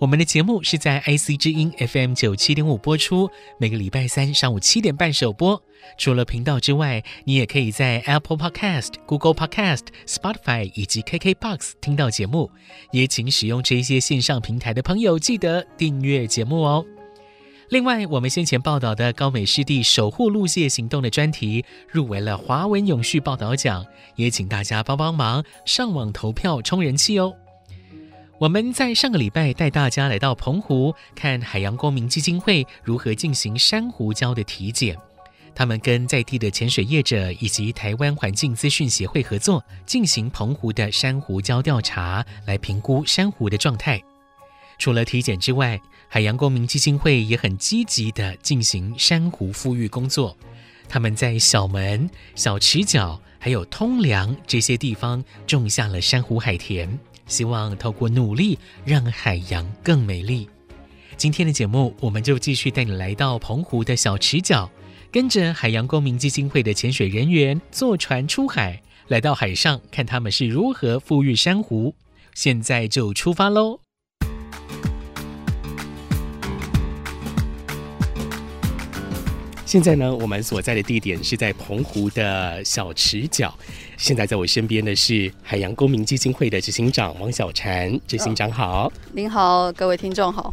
我们的节目是在 IC 之音 FM 九七点五播出，每个礼拜三上午七点半首播。除了频道之外，你也可以在 Apple Podcast、Google Podcast、Spotify 以及 KKBox 听到节目。也请使用这些线上平台的朋友记得订阅节目哦。另外，我们先前报道的高美湿地守护陆蟹行动的专题入围了华文永续报道奖，也请大家帮帮忙上网投票冲人气哦。我们在上个礼拜带大家来到澎湖，看海洋公民基金会如何进行珊瑚礁的体检。他们跟在地的潜水业者以及台湾环境资讯协会合作，进行澎湖的珊瑚礁调查，来评估珊瑚的状态。除了体检之外，海洋公民基金会也很积极地进行珊瑚复育工作。他们在小门、小池角还有通梁这些地方种下了珊瑚海田，希望透过努力让海洋更美丽。今天的节目，我们就继续带你来到澎湖的小池角，跟着海洋公民基金会的潜水人员坐船出海，来到海上看他们是如何富裕珊瑚。现在就出发喽！现在呢，我们所在的地点是在澎湖的小池角。现在在我身边的是海洋公民基金会的执行长王小婵，执行长好。哦，您好，各位听众好。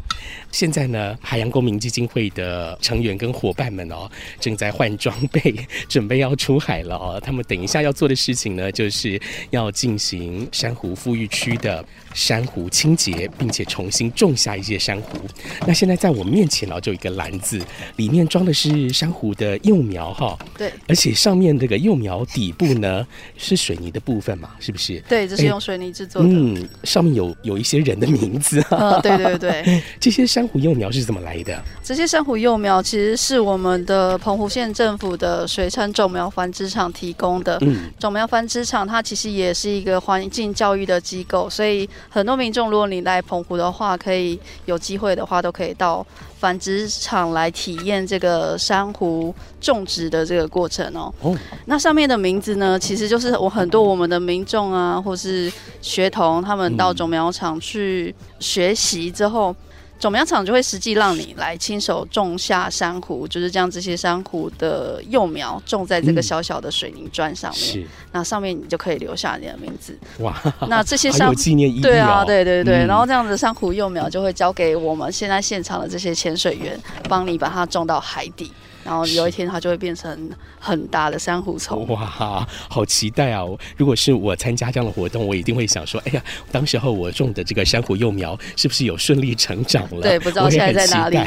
现在呢，海洋公民基金会的成员跟伙伴们哦，正在换装备，准备要出海了哦。他们等一下要做的事情呢，就是要进行珊瑚富裕区的珊瑚清洁，并且重新种下一些珊瑚。那现在在我面前呢，就有一个篮子，里面装的是珊瑚的幼苗哈。对，而且上面这个幼苗底部呢。是水泥的部分嘛？是不是？对，这是用水泥制作的。嗯，上面有有一些人的名字。嗯，对对对。这些珊瑚幼苗是怎么来的？这些珊瑚幼苗其实是我们的澎湖县政府的水产种苗繁殖场提供的。嗯，种苗繁殖场它其实也是一个环境教育的机构，所以很多民众如果你来澎湖的话，可以有机会的话都可以到。繁殖场来体验这个珊瑚种植的这个过程哦。哦，那上面的名字呢，其实就是我很多我们的民众啊，或是学童，他们到种苗场去学习之后。种苗场就会实际让你来亲手种下珊瑚，就是将这些珊瑚的幼苗种在这个小小的水泥砖上面。是，那上面你就可以留下你的名字。哇，那这些 珊瑚纪念意义、哦、对啊，对对对。嗯、然后这样子珊瑚幼苗就会交给我们现在现场的这些潜水员，帮你把它种到海底。然后有一天它就会变成很大的珊瑚虫。哇，好期待啊！如果是我参加这样的活动，我一定会想说：哎呀，当时候我种的这个珊瑚幼苗是不是有顺利成长了？对，不知道现在在哪里。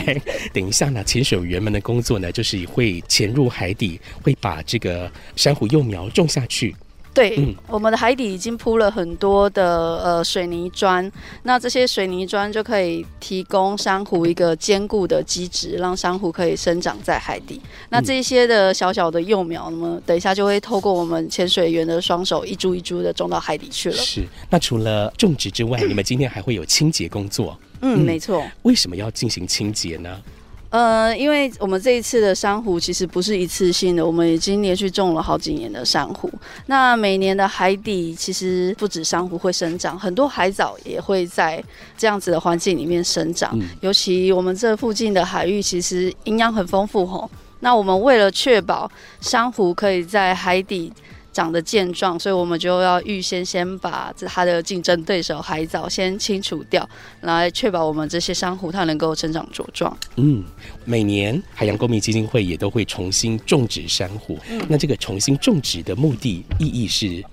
等一下呢，潜水员们的工作呢，就是会潜入海底，会把这个珊瑚幼苗种下去。对，嗯、我们的海底已经铺了很多的呃水泥砖，那这些水泥砖就可以提供珊瑚一个坚固的基质，让珊瑚可以生长在海底。那这些的小小的幼苗，那么等一下就会透过我们潜水员的双手一株一株的种到海底去了。是，那除了种植之外，你们今天还会有清洁工作？嗯，嗯没错。为什么要进行清洁呢？呃，因为我们这一次的珊瑚其实不是一次性的，我们已经连续种了好几年的珊瑚。那每年的海底其实不止珊瑚会生长，很多海藻也会在这样子的环境里面生长。嗯、尤其我们这附近的海域其实营养很丰富吼。那我们为了确保珊瑚可以在海底长得健壮，所以我们就要预先先把它的竞争对手海藻先清除掉，来确保我们这些珊瑚它能够成长茁壮。嗯，每年海洋公民基金会也都会重新种植珊瑚。嗯，那这个重新种植的目的意义是？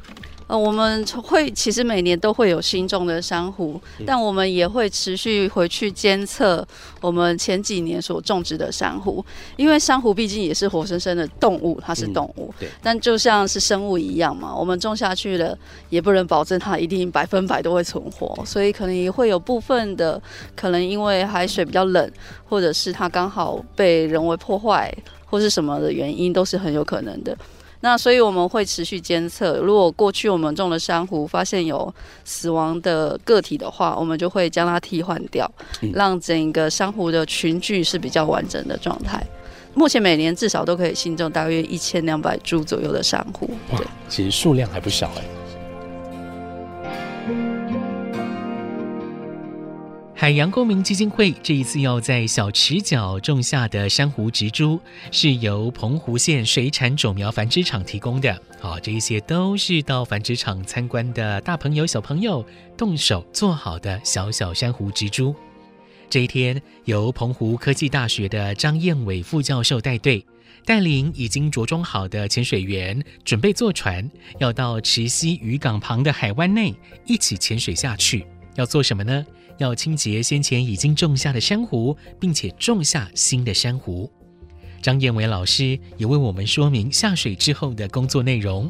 呃，我们会其实每年都会有新种的珊瑚，但我们也会持续回去监测我们前几年所种植的珊瑚，因为珊瑚毕竟也是活生生的动物，它是动物，嗯、对，但就像是生物一样嘛，我们种下去了，也不能保证它一定百分百都会存活，所以可能也会有部分的，可能因为海水比较冷，或者是它刚好被人为破坏，或是什么的原因，都是很有可能的。那所以我们会持续监测，如果过去我们种的珊瑚发现有死亡的个体的话，我们就会将它替换掉，让整个珊瑚的群聚是比较完整的状态。目前每年至少都可以新种大约一千两百株左右的珊瑚。哇，其实数量还不小哎。海洋公民基金会这一次要在小池角种下的珊瑚植株，是由澎湖县水产种苗繁殖场提供的。好，这一些都是到繁殖场参观的大朋友、小朋友动手做好的小小珊瑚植株。这一天，由澎湖科技大学的张彦伟副教授带队，带领已经着装好的潜水员，准备坐船，要到池溪渔港旁的海湾内一起潜水下去。要做什么呢？要清洁先前已经种下的珊瑚，并且种下新的珊瑚。张燕伟老师也为我们说明下水之后的工作内容。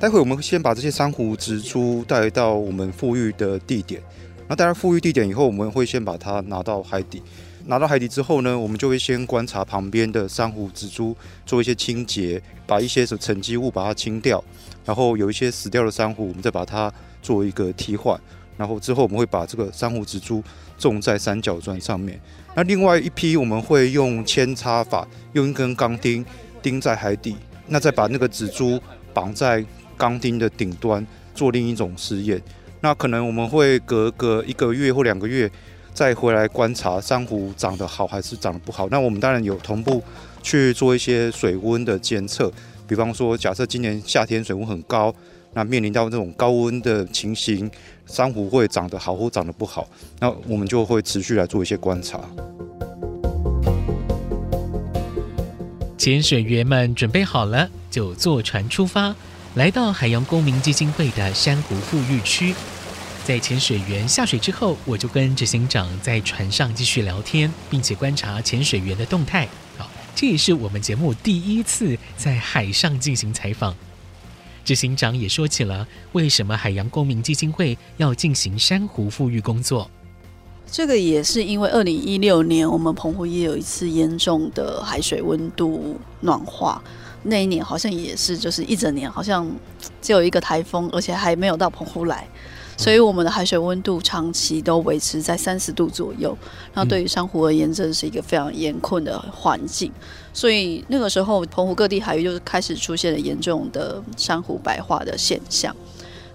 待会我们先把这些珊瑚植株带到我们复育的地点，那带到复育地点以后，我们会先把它拿到海底。拿到海底之后呢，我们就会先观察旁边的珊瑚植株，做一些清洁，把一些什沉积物把它清掉，然后有一些死掉的珊瑚，我们再把它做一个替换。然后之后我们会把这个珊瑚植株种在三角砖上面。那另外一批我们会用扦插法，用一根钢钉钉在海底，那再把那个植株绑在钢钉的顶端做另一种实验。那可能我们会隔个一个月或两个月再回来观察珊瑚长得好还是长得不好。那我们当然有同步去做一些水温的监测，比方说假设今年夏天水温很高。那面临到这种高温的情形，珊瑚会长得好或长得不好，那我们就会持续来做一些观察。潜水员们准备好了，就坐船出发，来到海洋公民基金会的珊瑚复育区。在潜水员下水之后，我就跟执行长在船上继续聊天，并且观察潜水员的动态。好，这也是我们节目第一次在海上进行采访。执行长也说起了为什么海洋公民基金会要进行珊瑚复育工作。这个也是因为二零一六年我们澎湖也有一次严重的海水温度暖化，那一年好像也是就是一整年好像只有一个台风，而且还没有到澎湖来。所以我们的海水温度长期都维持在三十度左右，那对于珊瑚而言，真的是一个非常严困的环境。所以那个时候，澎湖各地海域就开始出现了严重的珊瑚白化的现象。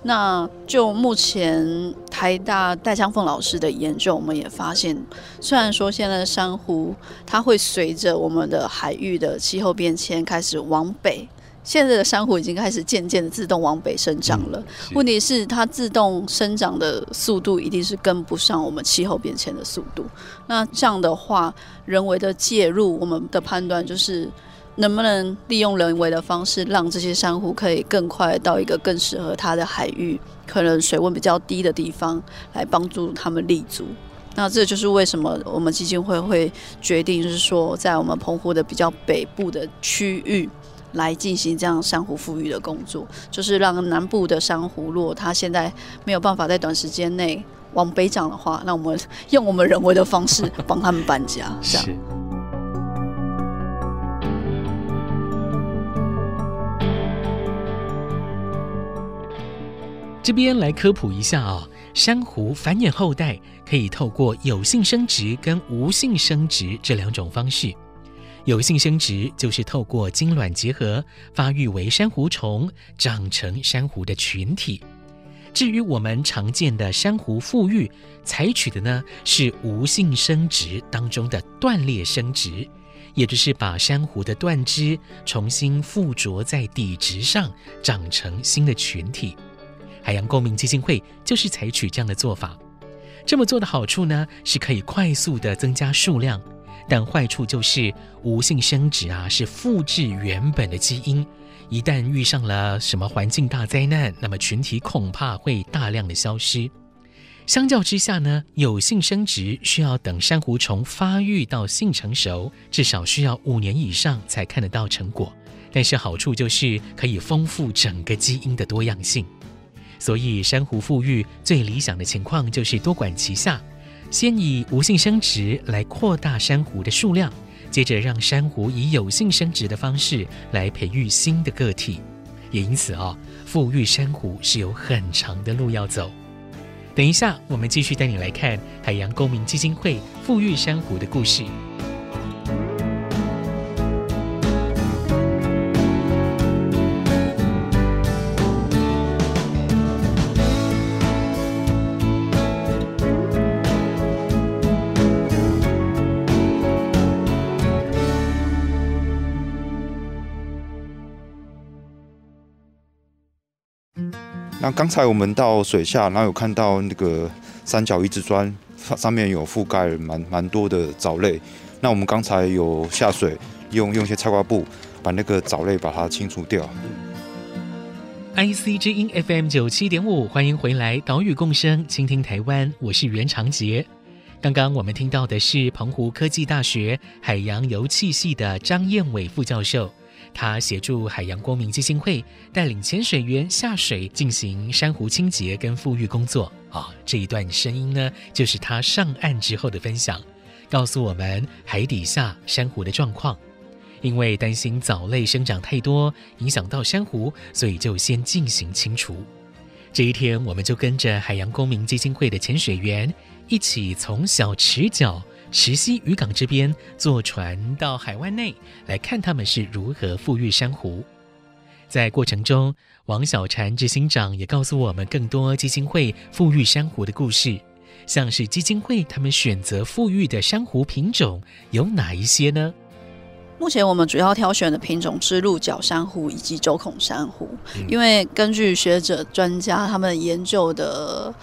那就目前台大戴江凤老师的研究，我们也发现，虽然说现在的珊瑚它会随着我们的海域的气候变迁开始往北。现在的珊瑚已经开始渐渐的自动往北生长了。嗯、问题是，它自动生长的速度一定是跟不上我们气候变迁的速度。那这样的话，人为的介入，我们的判断就是能不能利用人为的方式，让这些珊瑚可以更快到一个更适合它的海域，可能水温比较低的地方，来帮助它们立足。那这就是为什么我们基金会会决定，就是说，在我们澎湖的比较北部的区域。来进行这样珊瑚富裕的工作，就是让南部的珊瑚，如果它现在没有办法在短时间内往北长的话，那我们用我们人为的方式帮他们搬家。这样。是。这边来科普一下啊、哦，珊瑚繁衍后代可以透过有性生殖跟无性生殖这两种方式。有性生殖就是透过精卵结合发育为珊瑚虫，长成珊瑚的群体。至于我们常见的珊瑚复育，采取的呢是无性生殖当中的断裂生殖，也就是把珊瑚的断枝重新附着在底质上，长成新的群体。海洋公民基金会就是采取这样的做法。这么做的好处呢，是可以快速地增加数量，但坏处就是无性生殖啊，是复制原本的基因。一旦遇上了什么环境大灾难，那么群体恐怕会大量的消失。相较之下呢，有性生殖需要等珊瑚虫发育到性成熟，至少需要五年以上才看得到成果。但是好处就是可以丰富整个基因的多样性。所以珊瑚复育最理想的情况就是多管齐下，先以无性生殖来扩大珊瑚的数量。接着让珊瑚以有性生殖的方式来培育新的个体，也因此啊、哦，复育珊瑚是有很长的路要走。等一下，我们继续带你来看海洋公民基金会富裕珊瑚的故事。那刚才我们到水下，然后有看到那个三角移植砖上面有覆盖蛮蛮多的藻类。那我们刚才有下水，用用一些菜瓜布把那个藻类把它清除掉。IC 之音 FM 九七点五，欢迎回来，岛屿共生，倾听台湾，我是袁长杰。刚刚我们听到的是澎湖科技大学海洋油气系的张燕伟副教授。他协助海洋公民基金会带领潜水员下水进行珊瑚清洁跟复育工作啊、这一段声音呢，就是他上岸之后的分享，告诉我们海底下珊瑚的状况。因为担心藻类生长太多影响到珊瑚，所以就先进行清除。这一天，我们就跟着海洋公民基金会的潜水员一起从小池角。石溪渔港这边坐船到海湾内来看他们是如何富裕珊瑚。在过程中，王小婵执行长也告诉我们更多基金会富裕珊瑚的故事，像是基金会他们选择富裕的珊瑚品种有哪一些呢？目前我们主要挑选的品种是鹿角珊瑚以及周孔珊瑚，因为根据学者专家他们研究的。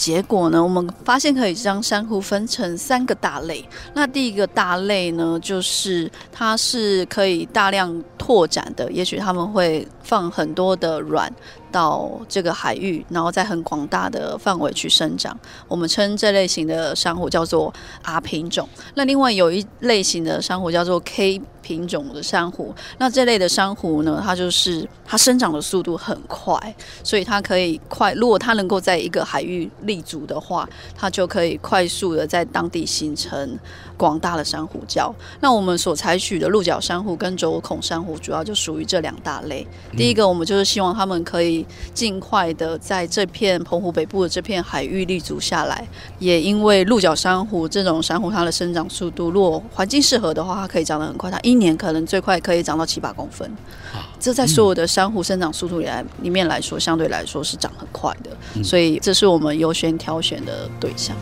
结果呢，我们发现可以将珊瑚分成三个大类。那第一个大类呢，就是它是可以大量拓展的，也许他们会放很多的卵。到这个海域，然后在很广大的范围去生长。我们称这类型的珊瑚叫做 R 品种。那另外有一类型的珊瑚叫做 K 品种的珊瑚。那这类的珊瑚呢，它就是它生长的速度很快，所以它可以快。如果它能够在一个海域立足的话，它就可以快速的在当地形成广大的珊瑚礁。那我们所采取的鹿角珊瑚跟轴孔珊瑚，主要就属于这两大类。第一个，我们就是希望他们可以。尽快的在这片澎湖北部的这片海域立足下来，也因为鹿角珊瑚这种珊瑚，它的生长速度，如果环境适合的话，它可以长得很快，它一年可能最快可以长到七八公分。这在所有的珊瑚生长速度里来里面来说，相对来说是长很快的，所以这是我们优先挑选的对象。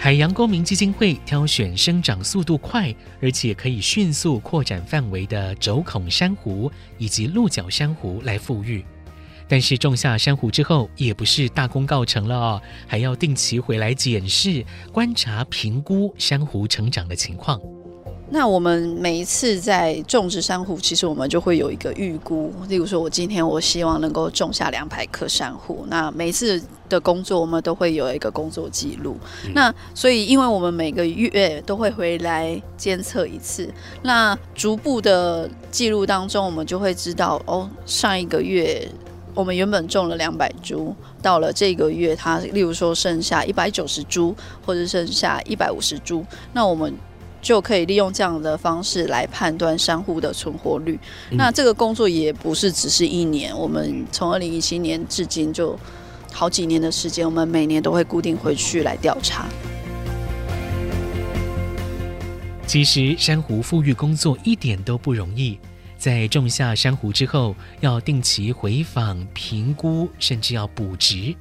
海洋公民基金会挑选生长速度快，而且可以迅速扩展范围的轴孔珊瑚以及鹿角珊瑚来复育。但是种下珊瑚之后，也不是大功告成了哦，还要定期回来检视、观察、评估珊瑚成长的情况。那我们每一次在种植珊瑚，其实我们就会有一个预估。例如说，我今天我希望能够种下两百颗珊瑚。那每一次的工作，我们都会有一个工作记录。嗯。那所以，因为我们每个月都会回来监测一次，那逐步的记录当中，我们就会知道哦，上一个月我们原本种了两百株，到了这个月，它例如说剩下一百九十株，或者剩下一百五十株，那我们。就可以利用这样的方式来判断珊瑚的存活率。嗯。那这个工作也不是只是一年，我们从二零一七年至今就好几年的时间，我们每年都会固定回去来调查。其实珊瑚复育工作一点都不容易，在种下珊瑚之后，要定期回访、评估，甚至要补植。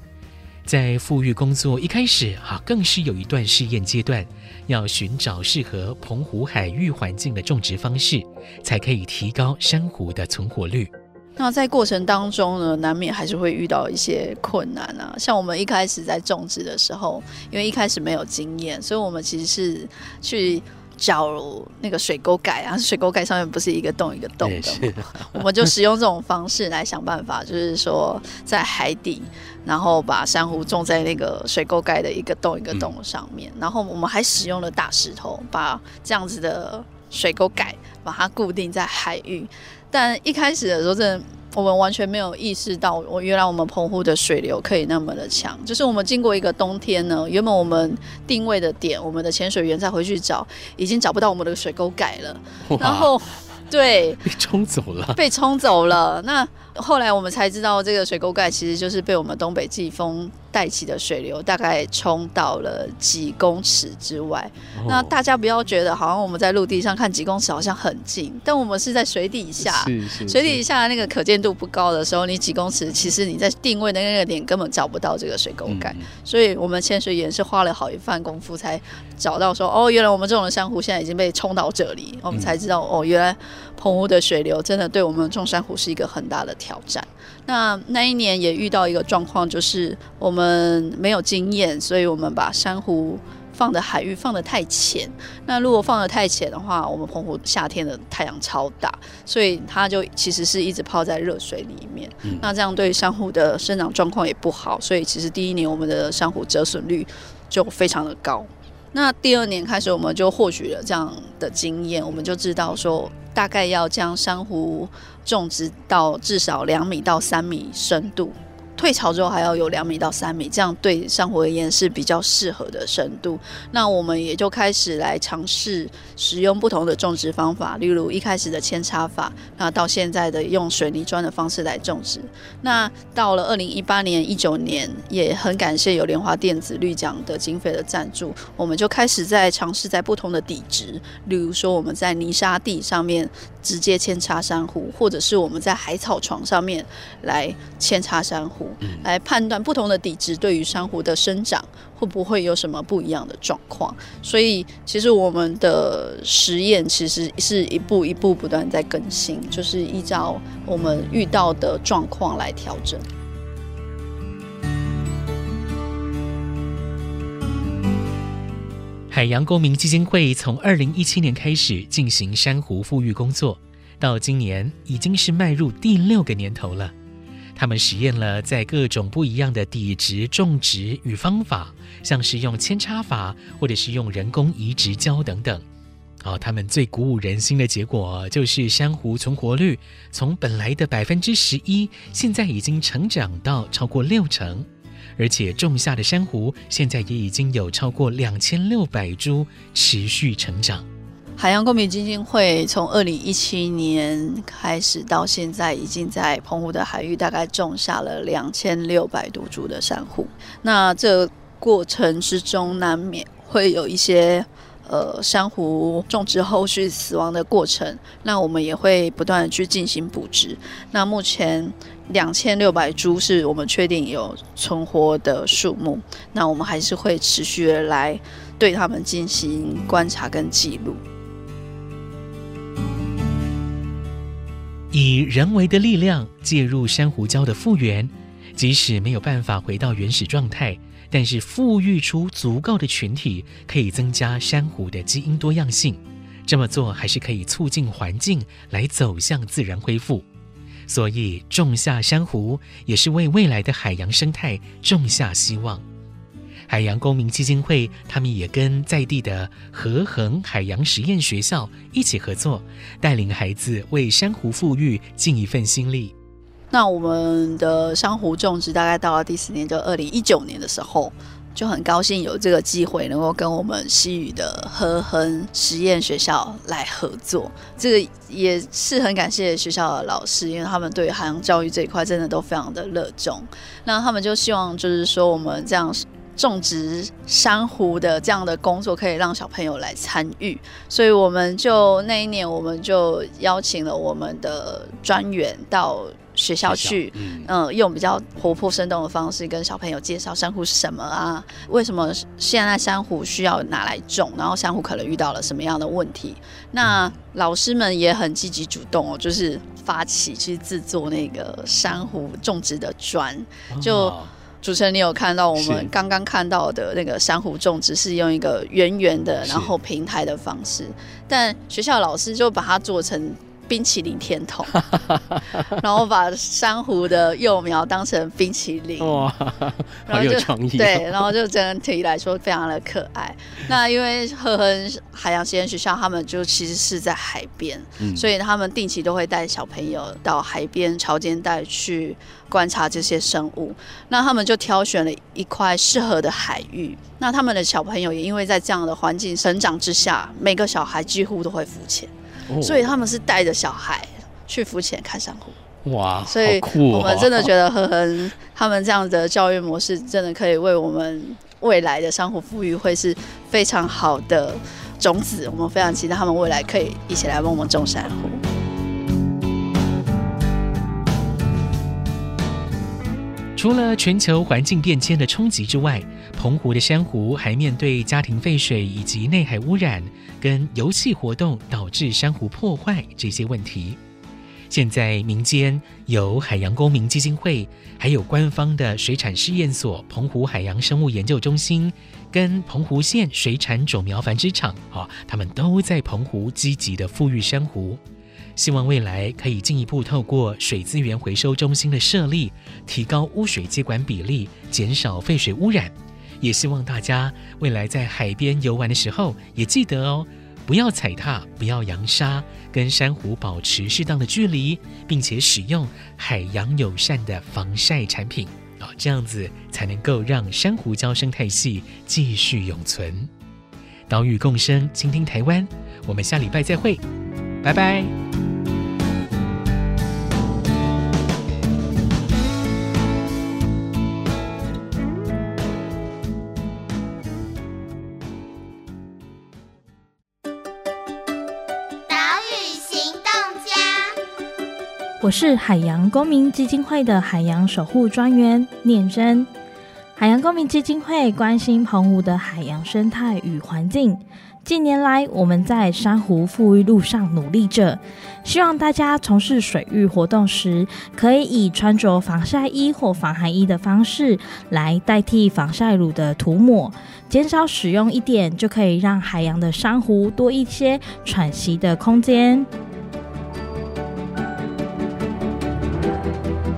在复育工作一开始啊，更是有一段试验阶段，要寻找适合澎湖海域环境的种植方式，才可以提高珊瑚的存活率。那在过程当中呢，难免还是会遇到一些困难啊。像我们一开始在种植的时候，因为一开始没有经验，所以我们其实是去。找那个水沟盖啊，水沟盖上面不是一个洞一个洞的？我们就使用这种方式来想办法，就是说在海底，然后把珊瑚种在那个水沟盖的一个洞一个洞上面，然后我们还使用了大石头，把这样子的水沟盖把它固定在海域。但一开始的时候，真的。我们完全没有意识到，我原来我们澎湖的水流可以那么的强。就是我们经过一个冬天呢，原本我们定位的点，我们的潜水员再回去找，已经找不到我们的水沟盖了。然后，对，被冲走了，被冲走了。那后来我们才知道，这个水沟盖其实就是被我们东北季风。带起的水流大概冲到了几公尺之外。哦、那大家不要觉得好像我们在陆地上看几公尺好像很近，但我们是在水底下。水底下那个可见度不高的时候，你几公尺，其实你在定位的那个点根本找不到这个水沟盖。嗯、所以我们潜水员是花了好一番功夫才找到说，哦，原来我们这种的珊瑚现在已经被冲到这里。我们才知道，哦，原来澎湖的水流真的对我们种珊瑚是一个很大的挑战。那那一年也遇到一个状况，就是我们没有经验，所以我们把珊瑚放的海域放得太浅。那如果放得太浅的话，我们澎湖夏天的太阳超大，所以它就其实是一直泡在热水里面。嗯、那这样对珊瑚的生长状况也不好，所以其实第一年我们的珊瑚折损率就非常的高。那第二年开始，我们就获取了这样的经验，我们就知道说，大概要将珊瑚种植到至少两米到三米深度。退潮之后还要有两米到三米，这样对珊瑚而言是比较适合的深度。那我们也就开始来尝试使用不同的种植方法，例如一开始的扦插法，那到现在的用水泥砖的方式来种植。那到了二零一八年、一九年，也很感谢有联华电子绿奖的经费的赞助，我们就开始在尝试在不同的底质，例如说我们在泥沙地上面直接扦插珊瑚，或者是我们在海草床上面来扦插珊瑚。来判断不同的底质对于珊瑚的生长会不会有什么不一样的状况，所以其实我们的实验其实是一步一步不断在更新，就是依照我们遇到的状况来调整。海洋公民基金会从二零一七年开始进行珊瑚复育工作，到今年已经是迈入第六个年头了。他们实验了在各种不一样的底质种植与方法，像是用扦插法，或者是用人工移植礁等等。哦，他们最鼓舞人心的结果就是珊瑚存活率从本来的百分之十一，现在已经成长到超过六成，而且种下的珊瑚现在也已经有超过两千六百株持续成长。海洋公民基金会从二零一七年开始到现在，已经在澎湖的海域大概种下了两千六百多株的珊瑚。那这过程之中，难免会有一些呃珊瑚种植后续死亡的过程。那我们也会不断的去进行补植。那目前两千六百株是我们确定有存活的数目。那我们还是会持续的来对他们进行观察跟记录。以人为的力量介入珊瑚礁的复原，即使没有办法回到原始状态，但是富育出足够的群体，可以增加珊瑚的基因多样性。这么做还是可以促进环境来走向自然恢复。所以种下珊瑚，也是为未来的海洋生态种下希望。海洋公民基金会，他们也跟在地的和恒海洋实验学校一起合作，带领孩子为珊瑚富育尽一份心力。那我们的珊瑚种植大概到了第四年，就二零一九年的时候，就很高兴有这个机会能够跟我们西语的和恒实验学校来合作。这个也是很感谢学校的老师，因为他们对海洋教育这一块真的都非常的热衷。那他们就希望就是说我们这样。种植珊瑚的这样的工作可以让小朋友来参与，所以我们就那一年我们就邀请了我们的专员到学校去，嗯，嗯，用比较活泼生动的方式跟小朋友介绍珊瑚是什么啊，为什么现在珊瑚需要拿来种，然后珊瑚可能遇到了什么样的问题。那老师们也很积极主动哦，就是发起去制作那个珊瑚种植的砖，就。主持人，你有看到我们刚刚看到的那个珊瑚种植是用一个圆圆的，然后平台的方式，但学校老师就把它做成。冰淇淋甜筒，然后把珊瑚的幼苗当成冰淇淋，哇，好有创意哦。对，然后就整体来说非常的可爱。那因为赫亨海洋实验学校，他们就其实是在海边，嗯，所以他们定期都会带小朋友到海边潮间带去观察这些生物。那他们就挑选了一块适合的海域。那他们的小朋友也因为在这样的环境成长之下，每个小孩几乎都会浮潜。所以他们是带着小孩去浮潜看珊瑚，哇！所以我们真的觉得哼哼他们这样的教育模式，真的可以为我们未来的珊瑚富裕会是非常好的种子。我们非常期待他们未来可以一起来帮我们种珊瑚。除了全球环境变迁的冲击之外，澎湖的珊瑚还面对家庭废水以及内海污染，跟游戏活动导致珊瑚破坏这些问题。现在民间有海洋公民基金会，还有官方的水产试验所澎湖海洋生物研究中心，跟澎湖县水产种苗繁殖场啊，他们都在澎湖积极的复育珊瑚。希望未来可以进一步透过水资源回收中心的设立，提高污水接管比例，减少废水污染。也希望大家未来在海边游玩的时候，也记得哦，不要踩踏，不要扬沙，跟珊瑚保持适当的距离，并且使用海洋友善的防晒产品哦，这样子才能够让珊瑚礁生态系继续永存。岛屿共生，倾听台湾，我们下礼拜再会。拜拜。我是海洋公民基金会的海洋守护专员念真。海洋公民基金会关心澎湖的海洋生态与环境。近年来，我们在珊瑚复育路上努力着，希望大家从事水域活动时，可以以穿着防晒衣或防寒衣的方式来代替防晒乳的涂抹，减少使用一点，就可以让海洋的珊瑚多一些喘息的空间。